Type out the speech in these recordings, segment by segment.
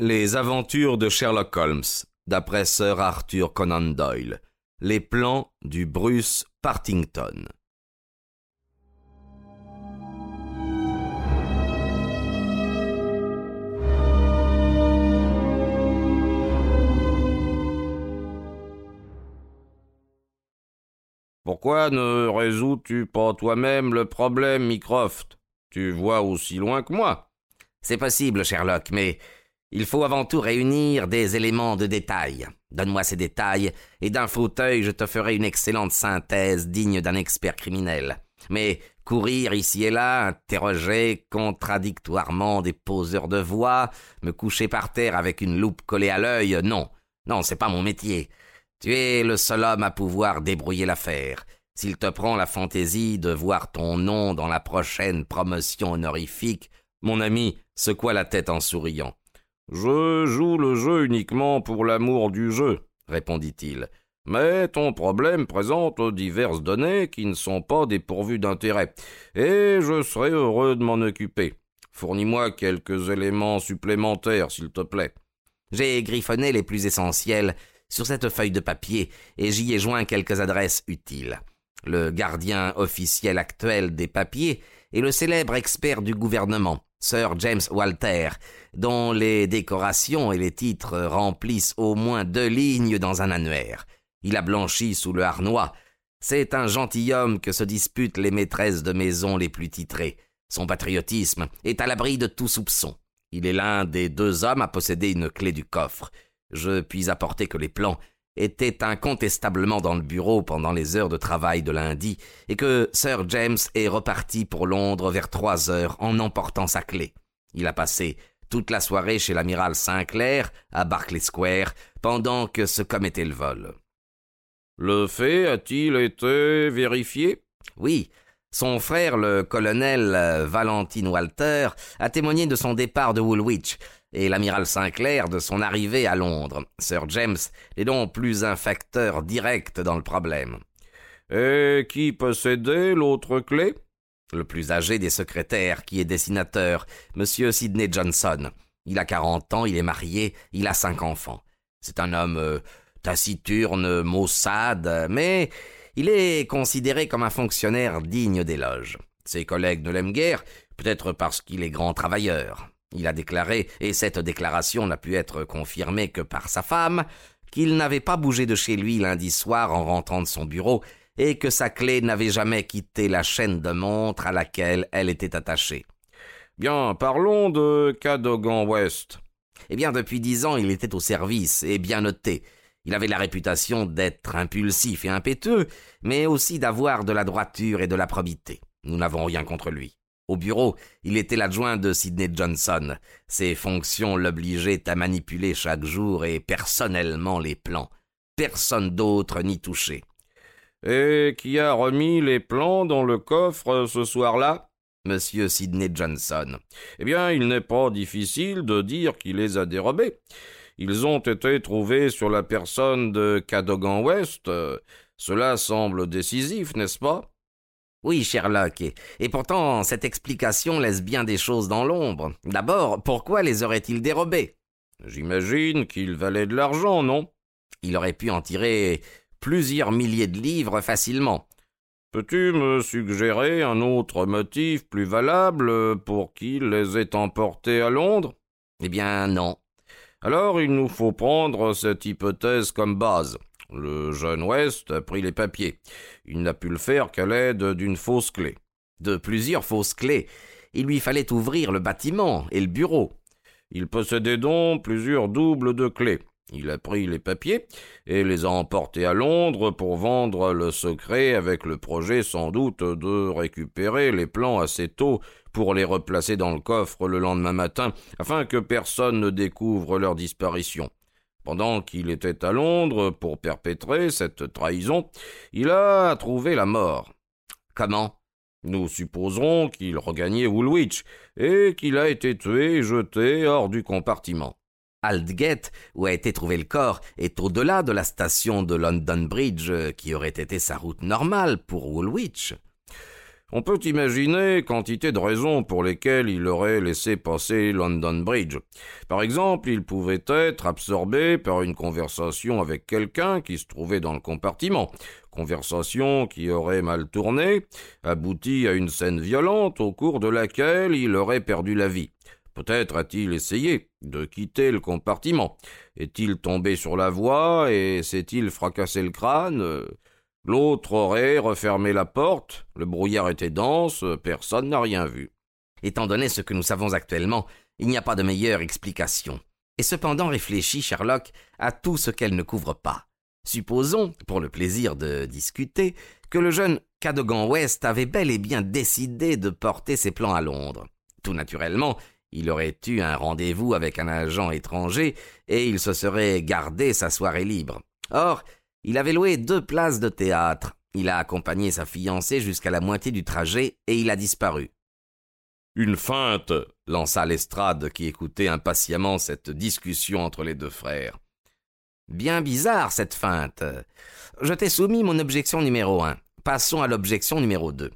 Les aventures de Sherlock Holmes, d'après Sir Arthur Conan Doyle. Les plans du Bruce Partington. Pourquoi ne résous-tu pas toi-même le problème, Mycroft? Tu vois aussi loin que moi. C'est possible, Sherlock, mais il faut avant tout réunir des éléments de détail. Donne-moi ces détails, et d'un fauteuil je te ferai une excellente synthèse digne d'un expert criminel. Mais courir ici et là, interroger contradictoirement des poseurs de voix, me coucher par terre avec une loupe collée à l'œil, non, non, c'est pas mon métier. Tu es le seul homme à pouvoir débrouiller l'affaire. S'il te prend la fantaisie de voir ton nom dans la prochaine promotion honorifique, mon ami secoua la tête en souriant. Je joue le jeu uniquement pour l'amour du jeu, répondit-il. Mais ton problème présente diverses données qui ne sont pas dépourvues d'intérêt, et je serai heureux de m'en occuper. Fournis-moi quelques éléments supplémentaires, s'il te plaît. J'ai griffonné les plus essentiels sur cette feuille de papier, et j'y ai joint quelques adresses utiles. Le gardien officiel actuel des papiers est le célèbre expert du gouvernement, Sir James Walter, dont les décorations et les titres remplissent au moins deux lignes dans un annuaire. Il a blanchi sous le harnois. C'est un gentilhomme que se disputent les maîtresses de maison les plus titrées. Son patriotisme est à l'abri de tout soupçon. Il est l'un des deux hommes à posséder une clé du coffre. Je puis apporter que les plans étaient incontestablement dans le bureau pendant les heures de travail de lundi, et que Sir James est reparti pour Londres vers trois heures en emportant sa clé. Il a passé toute la soirée chez l'amiral Sinclair, à Berkeley Square, pendant que se commettait le vol. Le fait a-t-il été vérifié? Oui. Son frère, le colonel Valentine Walter, a témoigné de son départ de Woolwich, et l'amiral Sinclair de son arrivée à Londres. Sir James est donc plus un facteur direct dans le problème. Et qui possédait l'autre clé? Le plus âgé des secrétaires, qui est dessinateur, Monsieur Sidney Johnson. Il a quarante ans, il est marié, il a cinq enfants. C'est un homme euh, taciturne, maussade, mais il est considéré comme un fonctionnaire digne d'éloge. Ses collègues ne l'aiment guère, peut-être parce qu'il est grand travailleur. Il a déclaré, et cette déclaration n'a pu être confirmée que par sa femme, qu'il n'avait pas bougé de chez lui lundi soir en rentrant de son bureau, et que sa clé n'avait jamais quitté la chaîne de montre à laquelle elle était attachée. Bien, parlons de Cadogan West. Eh bien, depuis dix ans, il était au service, et bien noté. Il avait la réputation d'être impulsif et impétueux, mais aussi d'avoir de la droiture et de la probité. Nous n'avons rien contre lui. Au bureau, il était l'adjoint de Sidney Johnson. Ses fonctions l'obligeaient à manipuler chaque jour et personnellement les plans. Personne d'autre n'y touchait. Et qui a remis les plans dans le coffre ce soir-là? Monsieur Sidney Johnson. Eh bien, il n'est pas difficile de dire qu'il les a dérobés. Ils ont été trouvés sur la personne de Cadogan West. Cela semble décisif, n'est-ce pas? Oui, Sherlock, et, pourtant cette explication laisse bien des choses dans l'ombre. D'abord, pourquoi les aurait-il dérobés? J'imagine qu'ils valaient de l'argent, non? Il aurait pu en tirer plusieurs milliers de livres facilement. Peux-tu me suggérer un autre motif plus valable pour qu'il les ait emportés à Londres? Eh bien non. Alors il nous faut prendre cette hypothèse comme base. Le jeune West a pris les papiers. Il n'a pu le faire qu'à l'aide d'une fausse clé. De plusieurs fausses clés. Il lui fallait ouvrir le bâtiment et le bureau. Il possédait donc plusieurs doubles de clés. Il a pris les papiers et les a emportés à Londres pour vendre le secret avec le projet sans doute de récupérer les plans assez tôt pour les replacer dans le coffre le lendemain matin afin que personne ne découvre leur disparition. Pendant qu'il était à Londres pour perpétrer cette trahison, il a trouvé la mort. Comment? Nous supposerons qu'il regagnait Woolwich et qu'il a été tué et jeté hors du compartiment. Aldgate, où a été trouvé le corps, est au-delà de la station de London Bridge, qui aurait été sa route normale pour Woolwich. On peut imaginer quantité de raisons pour lesquelles il aurait laissé passer London Bridge. Par exemple, il pouvait être absorbé par une conversation avec quelqu'un qui se trouvait dans le compartiment, conversation qui aurait mal tourné, abouti à une scène violente au cours de laquelle il aurait perdu la vie. Peut-être a-t-il essayé de quitter le compartiment. Est-il tombé sur la voie et s'est-il fracassé le crâne? L'autre aurait refermé la porte, le brouillard était dense, personne n'a rien vu. Étant donné ce que nous savons actuellement, il n'y a pas de meilleure explication. Et cependant réfléchit Sherlock à tout ce qu'elle ne couvre pas. Supposons, pour le plaisir de discuter, que le jeune Cadogan West avait bel et bien décidé de porter ses plans à Londres. Tout naturellement, il aurait eu un rendez-vous avec un agent étranger et il se serait gardé sa soirée libre. Or, il avait loué deux places de théâtre. Il a accompagné sa fiancée jusqu'à la moitié du trajet et il a disparu. Une feinte, lança Lestrade qui écoutait impatiemment cette discussion entre les deux frères. Bien bizarre cette feinte. Je t'ai soumis mon objection numéro un. Passons à l'objection numéro deux.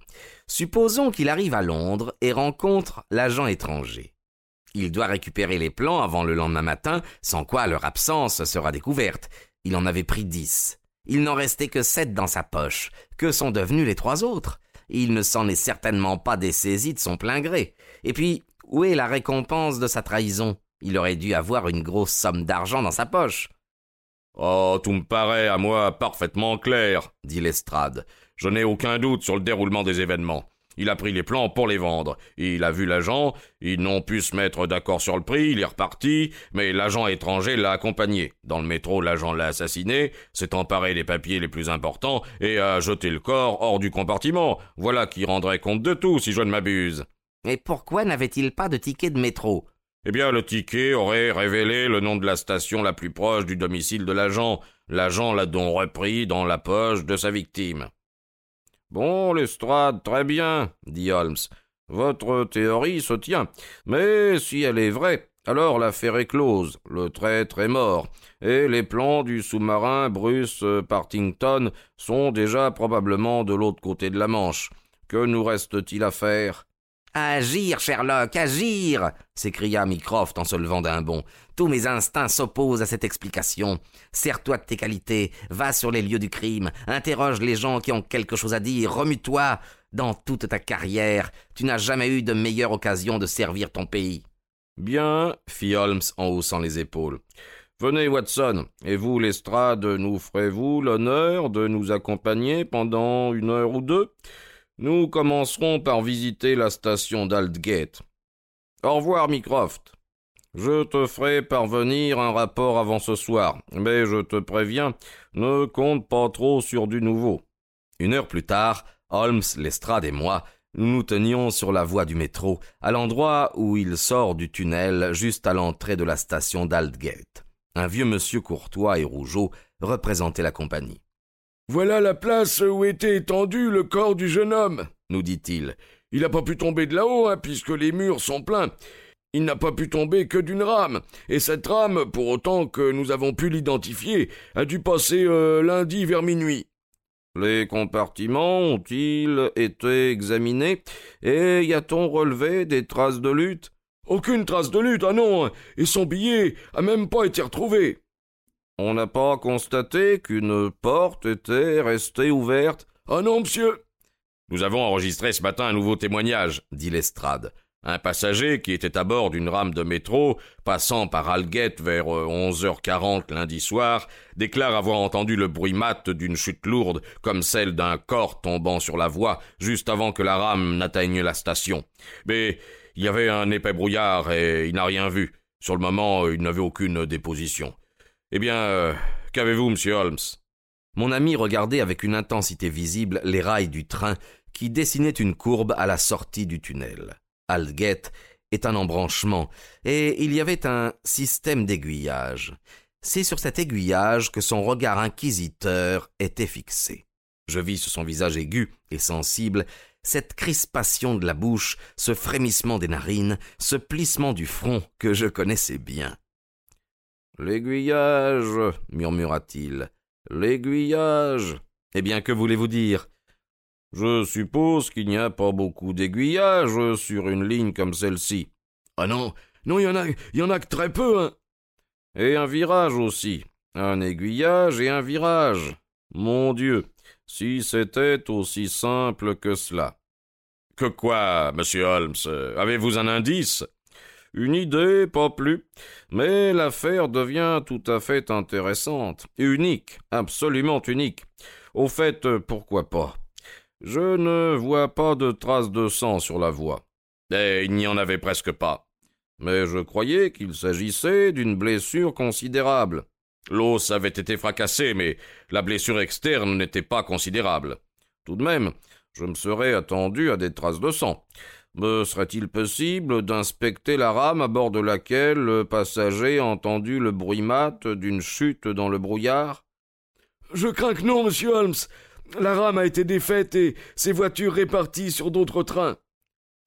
Supposons qu'il arrive à Londres et rencontre l'agent étranger. Il doit récupérer les plans avant le lendemain matin, sans quoi leur absence sera découverte. Il en avait pris dix. Il n'en restait que sept dans sa poche. Que sont devenus les trois autres? Il ne s'en est certainement pas dessaisi de son plein gré. Et puis, où est la récompense de sa trahison? Il aurait dû avoir une grosse somme d'argent dans sa poche. Oh, tout me paraît à moi parfaitement clair, dit Lestrade. Je n'ai aucun doute sur le déroulement des événements. Il a pris les plans pour les vendre. Il a vu l'agent, ils n'ont pu se mettre d'accord sur le prix, il est reparti, mais l'agent étranger l'a accompagné. Dans le métro, l'agent l'a assassiné, s'est emparé des papiers les plus importants et a jeté le corps hors du compartiment. Voilà qui rendrait compte de tout, si je ne m'abuse. Et pourquoi n'avait-il pas de ticket de métro? Eh bien, le ticket aurait révélé le nom de la station la plus proche du domicile de l'agent. L'agent l'a donc repris dans la poche de sa victime. Bon, Lestrade, très bien, dit Holmes. Votre théorie se tient. Mais si elle est vraie, alors l'affaire est close, le traître est mort, et les plans du sous-marin Bruce Partington sont déjà probablement de l'autre côté de la Manche. Que nous reste-t-il à faire? Agir, Sherlock, agir s'écria Mycroft en se levant d'un bond. Tous mes instincts s'opposent à cette explication. Sers-toi de tes qualités, va sur les lieux du crime, interroge les gens qui ont quelque chose à dire, remue-toi. Dans toute ta carrière, tu n'as jamais eu de meilleure occasion de servir ton pays. Bien, fit Holmes en haussant les épaules. Venez, Watson, et vous, Lestrade, nous ferez-vous l'honneur de nous accompagner pendant une heure ou deux? Nous commencerons par visiter la station d'Aldgate. Au revoir, Mycroft. Je te ferai parvenir un rapport avant ce soir, mais je te préviens, ne compte pas trop sur du nouveau. Une heure plus tard, Holmes, Lestrade et moi, nous nous tenions sur la voie du métro, à l'endroit où il sort du tunnel juste à l'entrée de la station d'Aldgate. Un vieux monsieur courtois et rougeau représentait la compagnie. Voilà la place où était étendu le corps du jeune homme, nous dit-il. Il n'a pas pu tomber de là-haut, hein, puisque les murs sont pleins. Il n'a pas pu tomber que d'une rame, et cette rame, pour autant que nous avons pu l'identifier, a dû passer euh, lundi vers minuit. Les compartiments ont-ils été examinés, et y a-t-on relevé des traces de lutte? Aucune trace de lutte, ah non, hein, et son billet a même pas été retrouvé. On n'a pas constaté qu'une porte était restée ouverte Ah non, monsieur Nous avons enregistré ce matin un nouveau témoignage, dit Lestrade. Un passager qui était à bord d'une rame de métro, passant par Algate vers 11h40 euh, lundi soir, déclare avoir entendu le bruit mat d'une chute lourde, comme celle d'un corps tombant sur la voie, juste avant que la rame n'atteigne la station. Mais il y avait un épais brouillard et il n'a rien vu. Sur le moment, il n'avait aucune déposition. Eh bien, euh, qu'avez-vous, monsieur Holmes? Mon ami regardait avec une intensité visible les rails du train qui dessinaient une courbe à la sortie du tunnel. Aldgate est un embranchement, et il y avait un système d'aiguillage. C'est sur cet aiguillage que son regard inquisiteur était fixé. Je vis sur son visage aigu et sensible cette crispation de la bouche, ce frémissement des narines, ce plissement du front que je connaissais bien. L'aiguillage, murmura-t-il. L'aiguillage. Eh bien, que voulez-vous dire? Je suppose qu'il n'y a pas beaucoup d'aiguillage sur une ligne comme celle-ci. Ah non, non, il y en a, y en a que très peu, hein. Et un virage aussi. Un aiguillage et un virage. Mon Dieu, si c'était aussi simple que cela. Que quoi, monsieur Holmes? Avez-vous un indice? Une idée, pas plus. Mais l'affaire devient tout à fait intéressante. Unique, absolument unique. Au fait, pourquoi pas? Je ne vois pas de traces de sang sur la voie. Et il n'y en avait presque pas. Mais je croyais qu'il s'agissait d'une blessure considérable. L'os avait été fracassé, mais la blessure externe n'était pas considérable. Tout de même, je me serais attendu à des traces de sang. Me serait-il possible d'inspecter la rame à bord de laquelle le passager a entendu le bruit mat d'une chute dans le brouillard? Je crains que non, monsieur Holmes. La rame a été défaite et ses voitures réparties sur d'autres trains.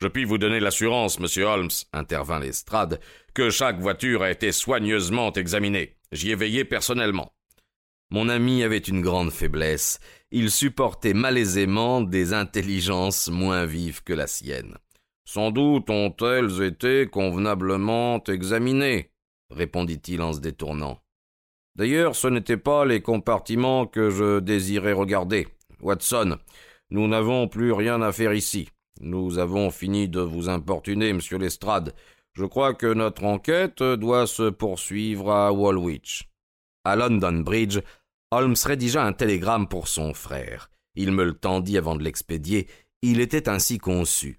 Je puis vous donner l'assurance, monsieur Holmes, intervint Lestrade, que chaque voiture a été soigneusement examinée. J'y ai veillé personnellement. Mon ami avait une grande faiblesse. Il supportait malaisément des intelligences moins vives que la sienne. Sans doute ont-elles été convenablement examinées, répondit-il en se détournant. D'ailleurs, ce n'étaient pas les compartiments que je désirais regarder. Watson, nous n'avons plus rien à faire ici. Nous avons fini de vous importuner, monsieur Lestrade. Je crois que notre enquête doit se poursuivre à Woolwich. À London Bridge, Holmes rédigea un télégramme pour son frère. Il me le tendit avant de l'expédier. Il était ainsi conçu.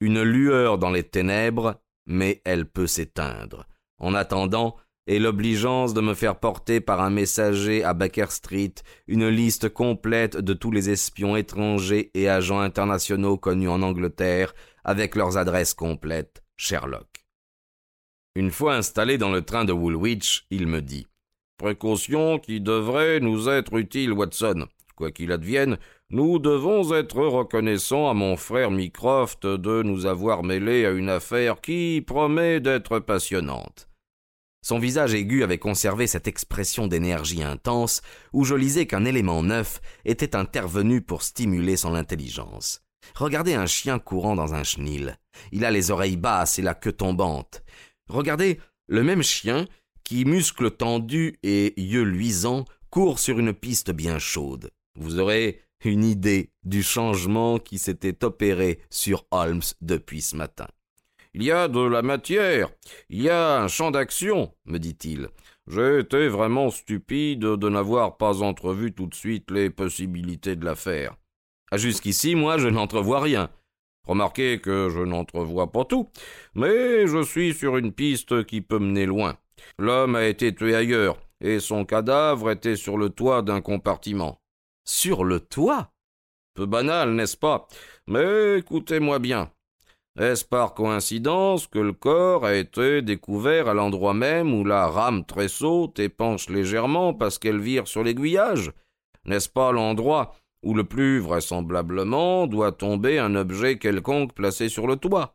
Une lueur dans les ténèbres, mais elle peut s'éteindre. En attendant, et l'obligeance de me faire porter par un messager à Baker Street une liste complète de tous les espions étrangers et agents internationaux connus en Angleterre, avec leurs adresses complètes. Sherlock. Une fois installé dans le train de Woolwich, il me dit Précaution qui devrait nous être utile, Watson. Quoi qu'il advienne, nous devons être reconnaissants à mon frère Mycroft de nous avoir mêlés à une affaire qui promet d'être passionnante. Son visage aigu avait conservé cette expression d'énergie intense où je lisais qu'un élément neuf était intervenu pour stimuler son intelligence. Regardez un chien courant dans un chenil. Il a les oreilles basses et la queue tombante. Regardez le même chien qui, muscles tendus et yeux luisants, court sur une piste bien chaude. Vous aurez une idée du changement qui s'était opéré sur Holmes depuis ce matin. Il y a de la matière, il y a un champ d'action, me dit-il. J'ai été vraiment stupide de n'avoir pas entrevu tout de suite les possibilités de l'affaire. Jusqu'ici, moi, je n'entrevois rien. Remarquez que je n'entrevois pas tout, mais je suis sur une piste qui peut mener loin. L'homme a été tué ailleurs, et son cadavre était sur le toit d'un compartiment. Sur le toit Peu banal, n'est-ce pas? Mais écoutez-moi bien. Est-ce par coïncidence que le corps a été découvert à l'endroit même où la rame tressaute et penche légèrement parce qu'elle vire sur l'aiguillage? N'est-ce pas l'endroit où le plus vraisemblablement doit tomber un objet quelconque placé sur le toit?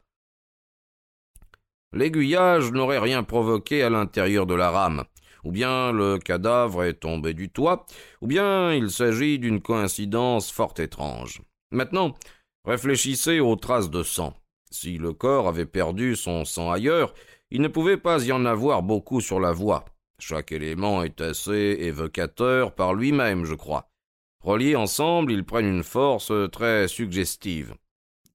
L'aiguillage n'aurait rien provoqué à l'intérieur de la rame. Ou bien le cadavre est tombé du toit, ou bien il s'agit d'une coïncidence fort étrange. Maintenant, réfléchissez aux traces de sang. Si le corps avait perdu son sang ailleurs, il ne pouvait pas y en avoir beaucoup sur la voie. Chaque élément est assez évocateur par lui-même, je crois. Reliés ensemble, ils prennent une force très suggestive.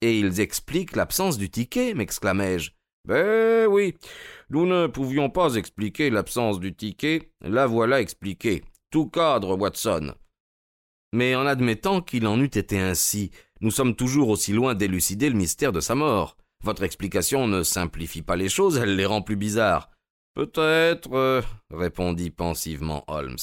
Et ils expliquent l'absence du ticket, m'exclamai-je. Ben oui, nous ne pouvions pas expliquer l'absence du ticket, la voilà expliquée. Tout cadre, Watson. Mais en admettant qu'il en eût été ainsi, nous sommes toujours aussi loin d'élucider le mystère de sa mort. Votre explication ne simplifie pas les choses, elle les rend plus bizarres. Peut-être, euh, répondit pensivement Holmes.